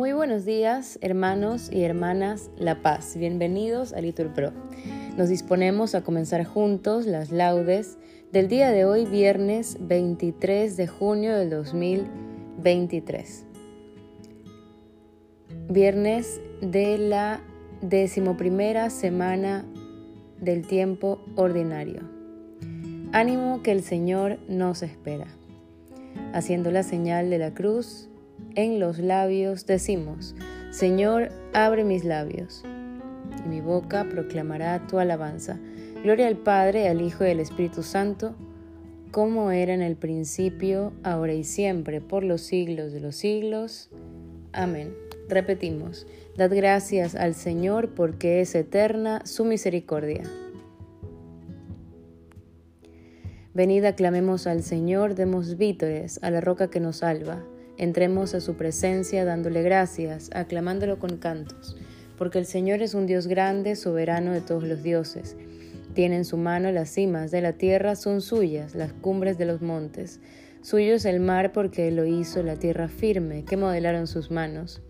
Muy buenos días, hermanos y hermanas La Paz. Bienvenidos a Litur Pro. Nos disponemos a comenzar juntos las laudes del día de hoy, viernes 23 de junio del 2023. Viernes de la decimoprimera semana del tiempo ordinario. Ánimo que el Señor nos espera. Haciendo la señal de la cruz, en los labios decimos, Señor, abre mis labios, y mi boca proclamará tu alabanza. Gloria al Padre, al Hijo y al Espíritu Santo, como era en el principio, ahora y siempre, por los siglos de los siglos. Amén. Repetimos, dad gracias al Señor porque es eterna su misericordia. Venid, aclamemos al Señor, demos vítores a la roca que nos salva. Entremos a su presencia dándole gracias, aclamándolo con cantos, porque el Señor es un Dios grande, soberano de todos los dioses. Tiene en su mano las cimas de la tierra, son suyas las cumbres de los montes. Suyo es el mar porque Él lo hizo, la tierra firme, que modelaron sus manos.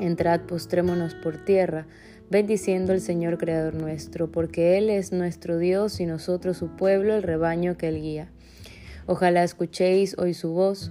Entrad, postrémonos por tierra, bendiciendo al Señor Creador nuestro, porque Él es nuestro Dios y nosotros su pueblo, el rebaño que Él guía. Ojalá escuchéis hoy su voz,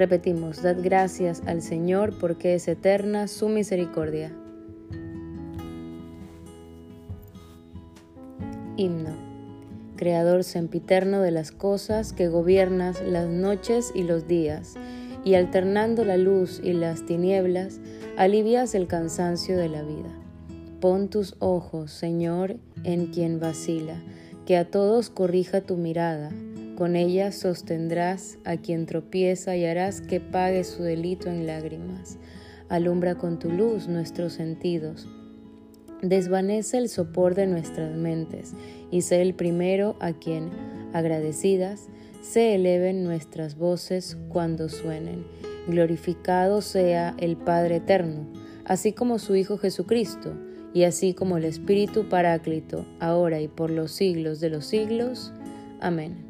Repetimos, dad gracias al Señor porque es eterna su misericordia. Himno. Creador sempiterno de las cosas que gobiernas las noches y los días, y alternando la luz y las tinieblas, alivias el cansancio de la vida. Pon tus ojos, Señor, en quien vacila, que a todos corrija tu mirada con ella sostendrás a quien tropieza y harás que pague su delito en lágrimas. Alumbra con tu luz nuestros sentidos. Desvanece el sopor de nuestras mentes y sé el primero a quien, agradecidas, se eleven nuestras voces cuando suenen. Glorificado sea el Padre Eterno, así como su Hijo Jesucristo, y así como el Espíritu Paráclito, ahora y por los siglos de los siglos. Amén.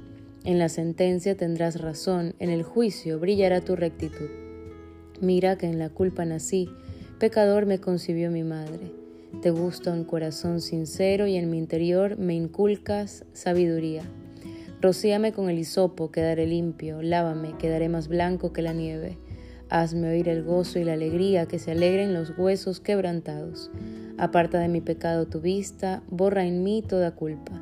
En la sentencia tendrás razón, en el juicio brillará tu rectitud. Mira que en la culpa nací, pecador me concibió mi madre. Te gusta un corazón sincero y en mi interior me inculcas sabiduría. Rocíame con el hisopo, quedaré limpio, lávame, quedaré más blanco que la nieve. Hazme oír el gozo y la alegría, que se alegren los huesos quebrantados. Aparta de mi pecado tu vista, borra en mí toda culpa.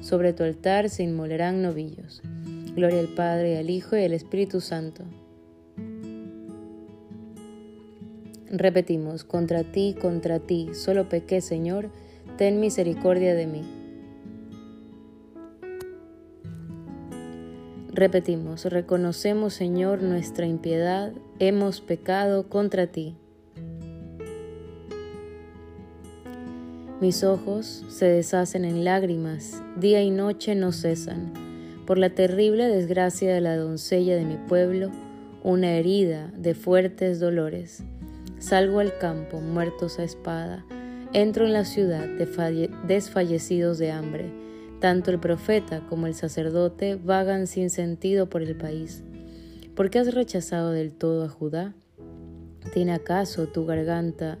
sobre tu altar se inmolarán novillos. Gloria al Padre, al Hijo y al Espíritu Santo. Repetimos, contra ti, contra ti, solo pequé, Señor, ten misericordia de mí. Repetimos, reconocemos Señor nuestra impiedad, hemos pecado contra ti. Mis ojos se deshacen en lágrimas, día y noche no cesan, por la terrible desgracia de la doncella de mi pueblo, una herida de fuertes dolores. Salgo al campo, muertos a espada, entro en la ciudad desfallecidos de hambre. Tanto el profeta como el sacerdote vagan sin sentido por el país. ¿Por qué has rechazado del todo a Judá? ¿Tiene acaso tu garganta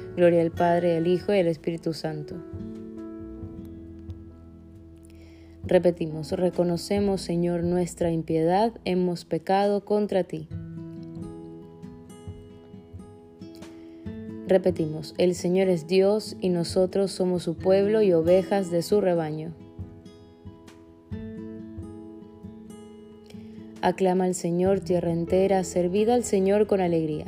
Gloria al Padre, al Hijo y al Espíritu Santo. Repetimos, reconocemos, Señor, nuestra impiedad, hemos pecado contra ti. Repetimos, el Señor es Dios y nosotros somos su pueblo y ovejas de su rebaño. Aclama al Señor tierra entera, servida al Señor con alegría.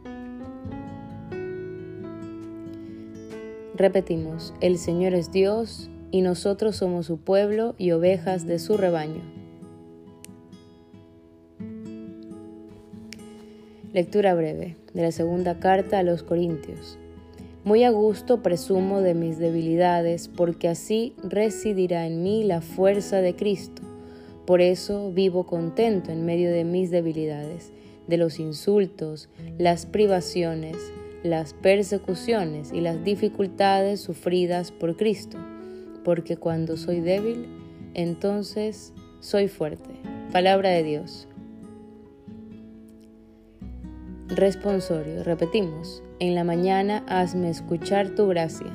Repetimos, el Señor es Dios y nosotros somos su pueblo y ovejas de su rebaño. Lectura breve de la segunda carta a los Corintios. Muy a gusto presumo de mis debilidades, porque así residirá en mí la fuerza de Cristo. Por eso vivo contento en medio de mis debilidades, de los insultos, las privaciones, las persecuciones y las dificultades sufridas por Cristo, porque cuando soy débil, entonces soy fuerte. Palabra de Dios. Responsorio, repetimos, en la mañana hazme escuchar tu gracia.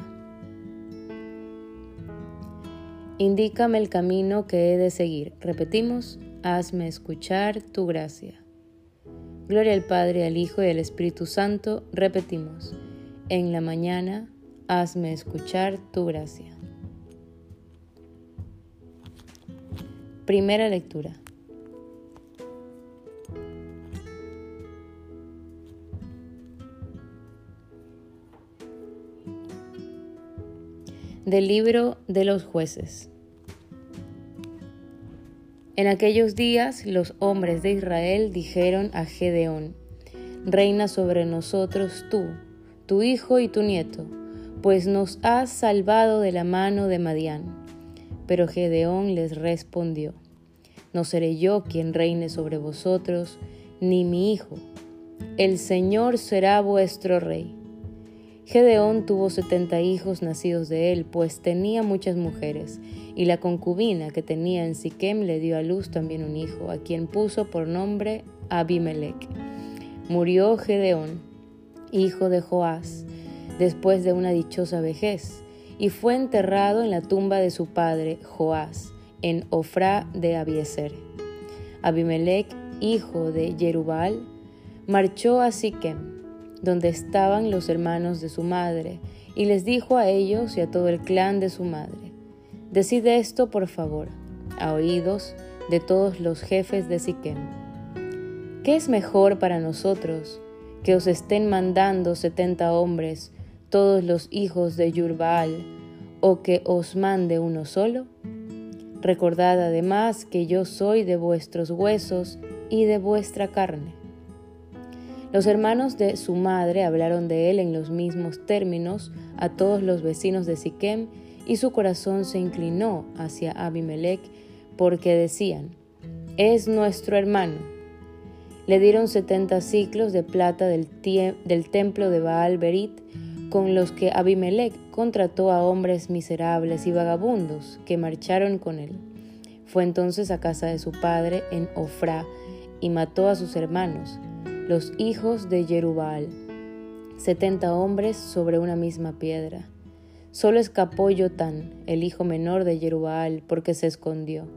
Indícame el camino que he de seguir. Repetimos, hazme escuchar tu gracia. Gloria al Padre, al Hijo y al Espíritu Santo. Repetimos, en la mañana, hazme escuchar tu gracia. Primera lectura. Del libro de los jueces. En aquellos días los hombres de Israel dijeron a Gedeón, Reina sobre nosotros tú, tu hijo y tu nieto, pues nos has salvado de la mano de Madián. Pero Gedeón les respondió, No seré yo quien reine sobre vosotros, ni mi hijo. El Señor será vuestro rey. Gedeón tuvo setenta hijos nacidos de él, pues tenía muchas mujeres, y la concubina que tenía en Siquem le dio a luz también un hijo, a quien puso por nombre Abimelech. Murió Gedeón, hijo de Joás, después de una dichosa vejez, y fue enterrado en la tumba de su padre Joás, en Ofra de Abieser. Abimelech, hijo de Jerubal, marchó a Siquem donde estaban los hermanos de su madre, y les dijo a ellos y a todo el clan de su madre, Decid esto, por favor, a oídos de todos los jefes de Siquem. ¿Qué es mejor para nosotros que os estén mandando setenta hombres, todos los hijos de Yurbaal, o que os mande uno solo? Recordad además que yo soy de vuestros huesos y de vuestra carne. Los hermanos de su madre hablaron de él en los mismos términos a todos los vecinos de Siquem y su corazón se inclinó hacia Abimelech porque decían, es nuestro hermano. Le dieron setenta ciclos de plata del, templo de Baal Berit, con los que Abimelech contrató a hombres miserables y vagabundos que marcharon con él. Fue entonces a casa de su padre en Ofra y mató a sus hermanos, los hijos de Jerubal, setenta hombres sobre una misma piedra. Solo escapó Yotán, el hijo menor de Jerubal, porque se escondió.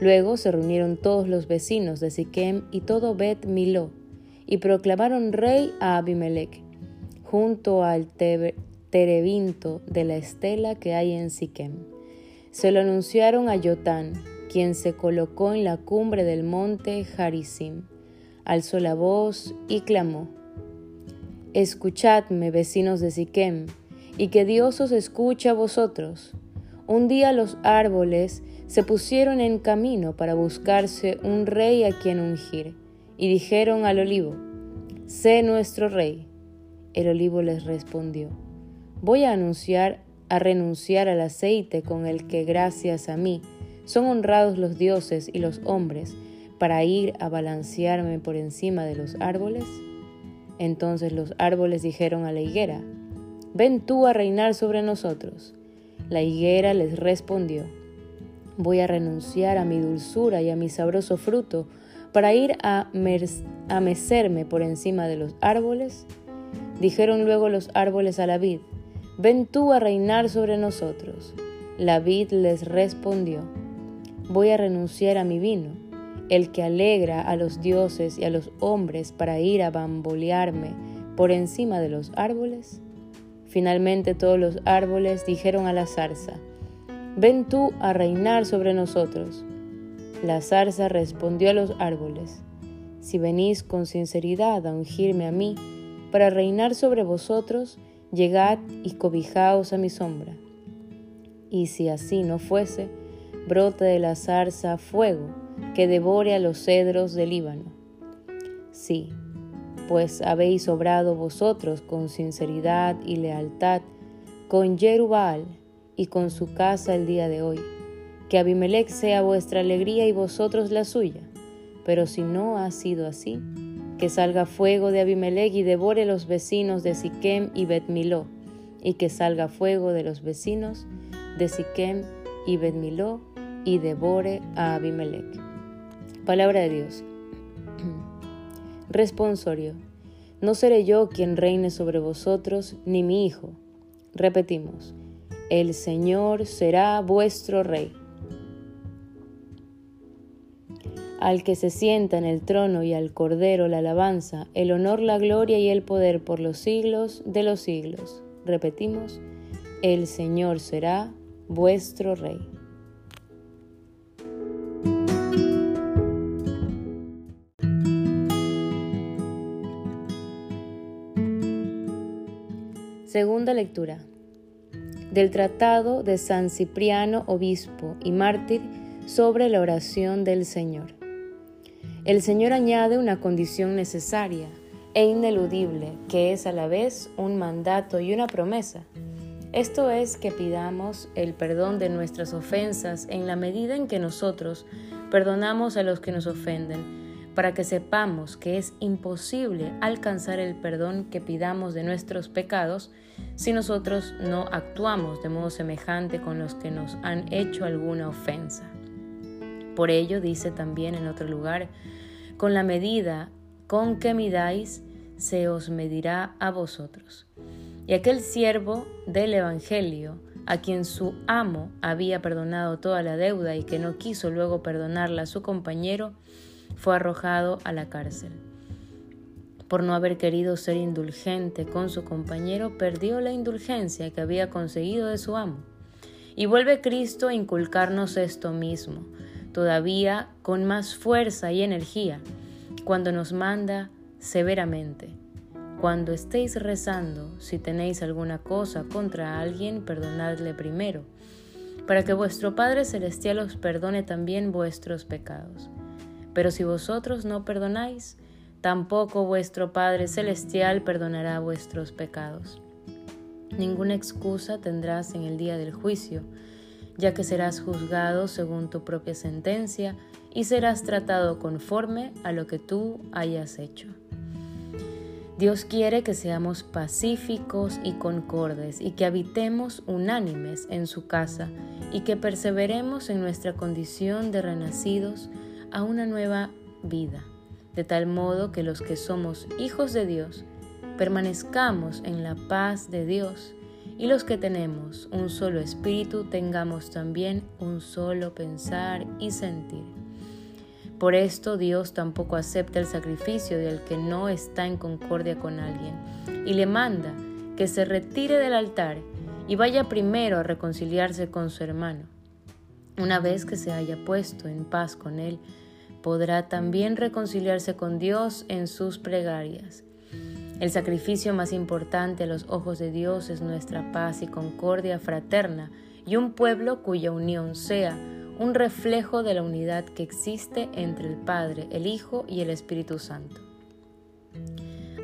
Luego se reunieron todos los vecinos de Siquem y todo Bet Miló, y proclamaron rey a Abimelech, junto al terebinto de la estela que hay en Siquem. Se lo anunciaron a Yotán, quien se colocó en la cumbre del monte Harisim, alzó la voz y clamó: Escuchadme, vecinos de Siquem, y que Dios os escuche a vosotros. Un día los árboles se pusieron en camino para buscarse un rey a quien ungir, y dijeron al olivo, Sé nuestro rey. El olivo les respondió, Voy a anunciar a renunciar al aceite con el que gracias a mí son honrados los dioses y los hombres, para ir a balancearme por encima de los árboles? Entonces los árboles dijeron a la higuera, Ven tú a reinar sobre nosotros. La higuera les respondió, Voy a renunciar a mi dulzura y a mi sabroso fruto para ir a, mecerme por encima de los árboles. Dijeron luego los árboles a la vid, Ven tú a reinar sobre nosotros. La vid les respondió, Voy a renunciar a mi vino, el que alegra a los dioses y a los hombres para ir a bambolearme por encima de los árboles. Finalmente todos los árboles dijeron a la zarza, Ven tú a reinar sobre nosotros. La zarza respondió a los árboles, Si venís con sinceridad a ungirme a mí, para reinar sobre vosotros, llegad y cobijaos a mi sombra. Y si así no fuese, brote de la zarza fuego que devore a los cedros del Líbano. Sí, pues habéis obrado vosotros con sinceridad y lealtad con Jerubal y con su casa el día de hoy. Que Abimelech sea vuestra alegría y vosotros la suya. Pero si no ha sido así, que salga fuego de Abimelech y devore los vecinos de Siquem y Betmiló, y que salga fuego de los vecinos de Siquem y Betmiló y devore a Abimelech. Palabra de Dios. Responsorio. No seré yo quien reine sobre vosotros, ni mi hijo. Repetimos, el Señor será vuestro rey. Al que se sienta en el trono y al Cordero la alabanza, el honor, la gloria y el poder por los siglos de los siglos. Repetimos, el Señor será vuestro rey. Del Tratado de San Cipriano, obispo y mártir, sobre la oración del Señor. El Señor añade una condición necesaria e ineludible, que es a la vez un mandato y una promesa. Esto es que pidamos el perdón de nuestras ofensas en la medida en que nosotros perdonamos a los que nos ofenden para que sepamos que es imposible alcanzar el perdón que pidamos de nuestros pecados si nosotros no actuamos de modo semejante con los que nos han hecho alguna ofensa. Por ello dice también en otro lugar, con la medida con que midáis, se os medirá a vosotros. Y aquel siervo del Evangelio, a quien su amo había perdonado toda la deuda y que no quiso luego perdonarla a su compañero, fue arrojado a la cárcel. Por no haber querido ser indulgente con su compañero, perdió la indulgencia que había conseguido de su amo. Y vuelve Cristo a inculcarnos esto mismo, todavía con más fuerza y energía, cuando nos manda severamente. Cuando estéis rezando, si tenéis alguna cosa contra alguien, perdonadle primero, para que vuestro Padre Celestial os perdone también vuestros pecados. Pero si vosotros no perdonáis, tampoco vuestro Padre Celestial perdonará vuestros pecados. Ninguna excusa tendrás en el día del juicio, ya que serás juzgado según tu propia sentencia y serás tratado conforme a lo que tú hayas hecho. Dios quiere que seamos pacíficos y concordes y que habitemos unánimes en su casa y que perseveremos en nuestra condición de renacidos a una nueva vida, de tal modo que los que somos hijos de Dios permanezcamos en la paz de Dios y los que tenemos un solo espíritu tengamos también un solo pensar y sentir. Por esto Dios tampoco acepta el sacrificio del que no está en concordia con alguien y le manda que se retire del altar y vaya primero a reconciliarse con su hermano. Una vez que se haya puesto en paz con él, podrá también reconciliarse con Dios en sus plegarias. El sacrificio más importante a los ojos de Dios es nuestra paz y concordia fraterna y un pueblo cuya unión sea un reflejo de la unidad que existe entre el Padre, el Hijo y el Espíritu Santo.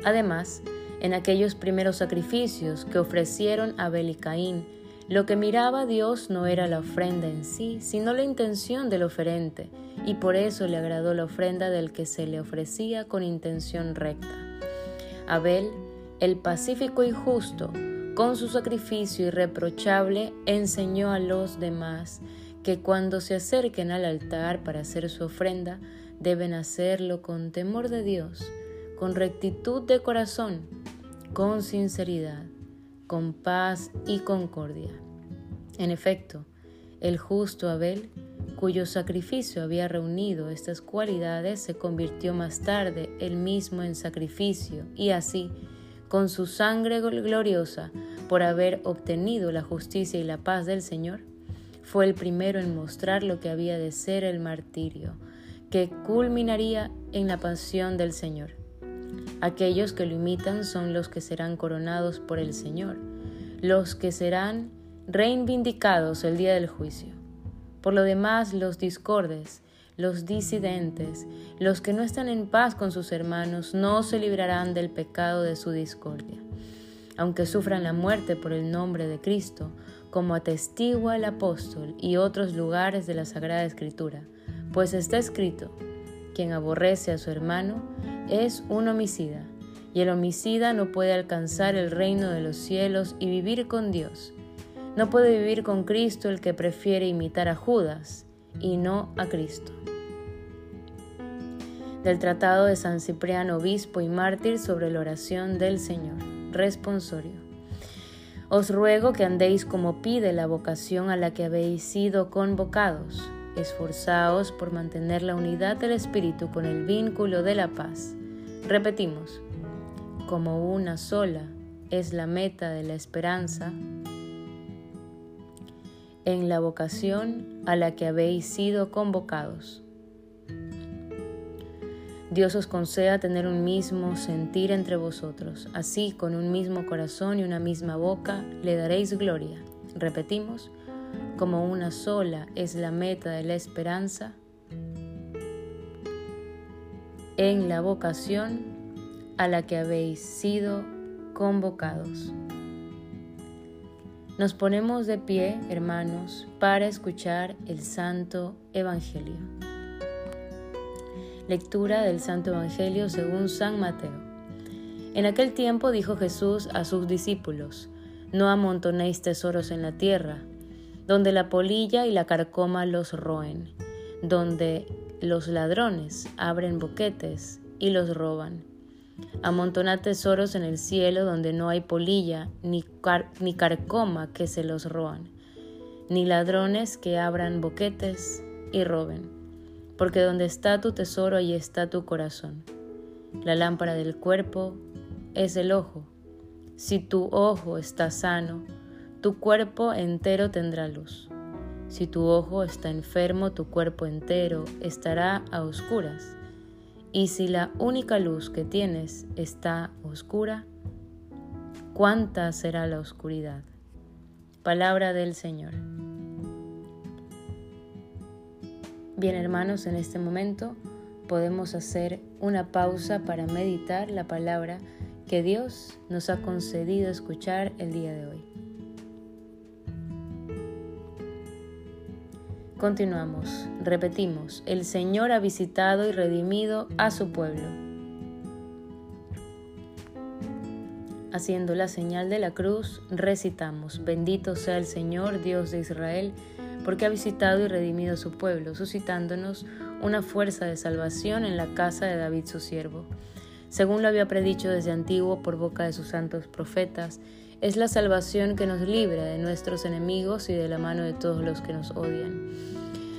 Además, en aquellos primeros sacrificios que ofrecieron Abel y Caín, lo que miraba Dios no era la ofrenda en sí, sino la intención del oferente, y por eso le agradó la ofrenda del que se le ofrecía con intención recta. Abel, el pacífico y justo, con su sacrificio irreprochable, enseñó a los demás que cuando se acerquen al altar para hacer su ofrenda, deben hacerlo con temor de Dios, con rectitud de corazón, con sinceridad, con paz y concordia. En efecto, el justo Abel, cuyo sacrificio había reunido estas cualidades, se convirtió más tarde él mismo en sacrificio y así, con su sangre gloriosa, por haber obtenido la justicia y la paz del Señor, fue el primero en mostrar lo que había de ser el martirio, que culminaría en la pasión del Señor. Aquellos que lo imitan son los que serán coronados por el Señor, los que serán reivindicados el día del juicio. Por lo demás, los discordes, los disidentes, los que no están en paz con sus hermanos, no se librarán del pecado de su discordia. Aunque sufran la muerte por el nombre de Cristo, como atestigua el apóstol y otros lugares de la Sagrada Escritura, pues está escrito, quien aborrece a su hermano es un homicida, y el homicida no puede alcanzar el reino de los cielos y vivir con Dios. No puede vivir con Cristo el que prefiere imitar a Judas y no a Cristo. Del Tratado de San Cipriano, Obispo y Mártir sobre la oración del Señor. Responsorio. Os ruego que andéis como pide la vocación a la que habéis sido convocados. Esforzaos por mantener la unidad del Espíritu con el vínculo de la paz. Repetimos, como una sola es la meta de la esperanza, en la vocación a la que habéis sido convocados. Dios os conceda tener un mismo sentir entre vosotros, así con un mismo corazón y una misma boca le daréis gloria. Repetimos, como una sola es la meta de la esperanza, en la vocación a la que habéis sido convocados. Nos ponemos de pie, hermanos, para escuchar el Santo Evangelio. Lectura del Santo Evangelio según San Mateo. En aquel tiempo dijo Jesús a sus discípulos, No amontonéis tesoros en la tierra, donde la polilla y la carcoma los roen, donde los ladrones abren boquetes y los roban. Amontonad tesoros en el cielo donde no hay polilla ni, ni carcoma que se los roan, ni ladrones que abran boquetes y roben porque donde está tu tesoro, ahí está tu corazón. La lámpara del cuerpo es el ojo. Si tu ojo está sano, tu cuerpo entero tendrá luz. Si tu ojo está enfermo, tu cuerpo entero estará a oscuras. Y si la única luz que tienes está oscura, ¿cuánta será la oscuridad? Palabra del Señor. Bien hermanos, en este momento podemos hacer una pausa para meditar la palabra que Dios nos ha concedido escuchar el día de hoy. Continuamos, repetimos, el Señor ha visitado y redimido a su pueblo. Haciendo la señal de la cruz, recitamos, bendito sea el Señor, Dios de Israel, porque ha visitado y redimido a su pueblo, suscitándonos una fuerza de salvación en la casa de David su siervo. Según lo había predicho desde antiguo por boca de sus santos profetas, es la salvación que nos libra de nuestros enemigos y de la mano de todos los que nos odian.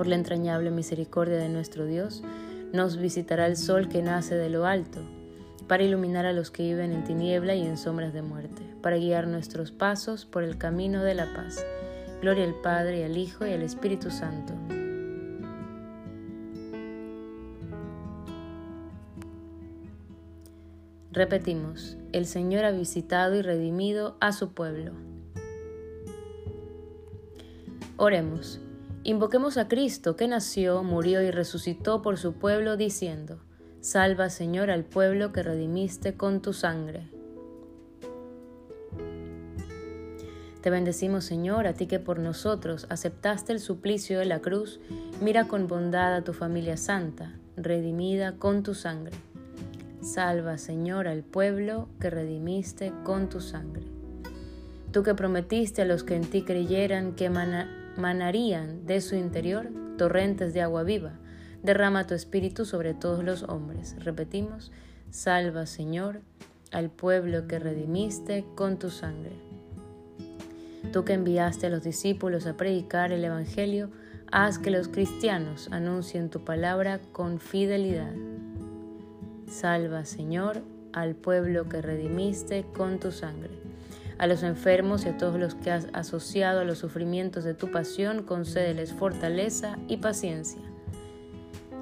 Por la entrañable misericordia de nuestro Dios, nos visitará el sol que nace de lo alto, para iluminar a los que viven en tiniebla y en sombras de muerte, para guiar nuestros pasos por el camino de la paz. Gloria al Padre al Hijo y al Espíritu Santo Repetimos, el Señor ha visitado y redimido a su pueblo. Oremos. Invoquemos a Cristo que nació, murió y resucitó por su pueblo, diciendo, Salva Señor al pueblo que redimiste con tu sangre. Te bendecimos Señor, a ti que por nosotros aceptaste el suplicio de la cruz, mira con bondad a tu familia santa, redimida con tu sangre. Salva, Señor, al pueblo que redimiste con tu sangre. Tú que prometiste a los que en ti creyeran que manarían de su interior torrentes de agua viva, derrama tu espíritu sobre todos los hombres. Repetimos, salva, Señor, al pueblo que redimiste con tu sangre. Tú que enviaste a los discípulos a predicar el Evangelio, haz que los cristianos anuncien tu palabra con fidelidad. Salva, Señor, al pueblo que redimiste con tu sangre. A los enfermos y a todos los que has asociado a los sufrimientos de tu pasión, concédeles fortaleza y paciencia.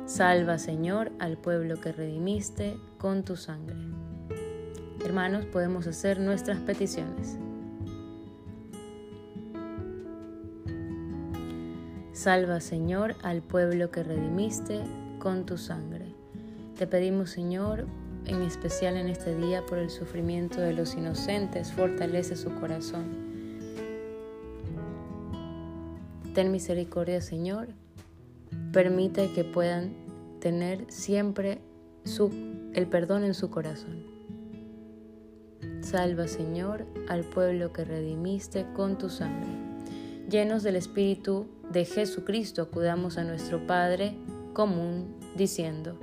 Salva, Señor, al pueblo que redimiste con tu sangre. Hermanos, podemos hacer nuestras peticiones. Salva, Señor, al pueblo que redimiste con tu sangre. Te pedimos, Señor, en especial en este día, por el sufrimiento de los inocentes, fortalece su corazón. Ten misericordia, Señor. Permite que puedan tener siempre su, el perdón en su corazón. Salva, Señor, al pueblo que redimiste con tu sangre. Llenos del Espíritu de Jesucristo, acudamos a nuestro Padre común, diciendo,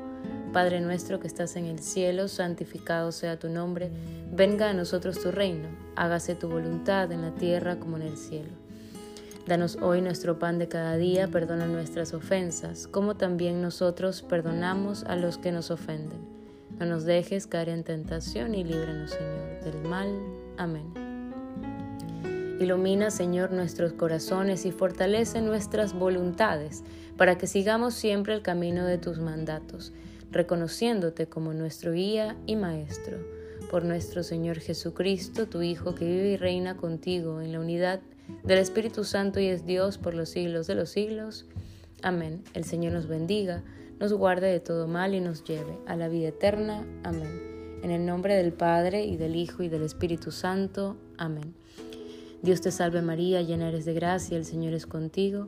Padre nuestro que estás en el cielo, santificado sea tu nombre, venga a nosotros tu reino, hágase tu voluntad en la tierra como en el cielo. Danos hoy nuestro pan de cada día, perdona nuestras ofensas, como también nosotros perdonamos a los que nos ofenden. No nos dejes caer en tentación y líbranos, Señor, del mal. Amén. Ilumina, Señor, nuestros corazones y fortalece nuestras voluntades, para que sigamos siempre el camino de tus mandatos reconociéndote como nuestro guía y maestro, por nuestro Señor Jesucristo, tu Hijo, que vive y reina contigo en la unidad del Espíritu Santo y es Dios por los siglos de los siglos. Amén. El Señor nos bendiga, nos guarde de todo mal y nos lleve a la vida eterna. Amén. En el nombre del Padre y del Hijo y del Espíritu Santo. Amén. Dios te salve María, llena eres de gracia, el Señor es contigo.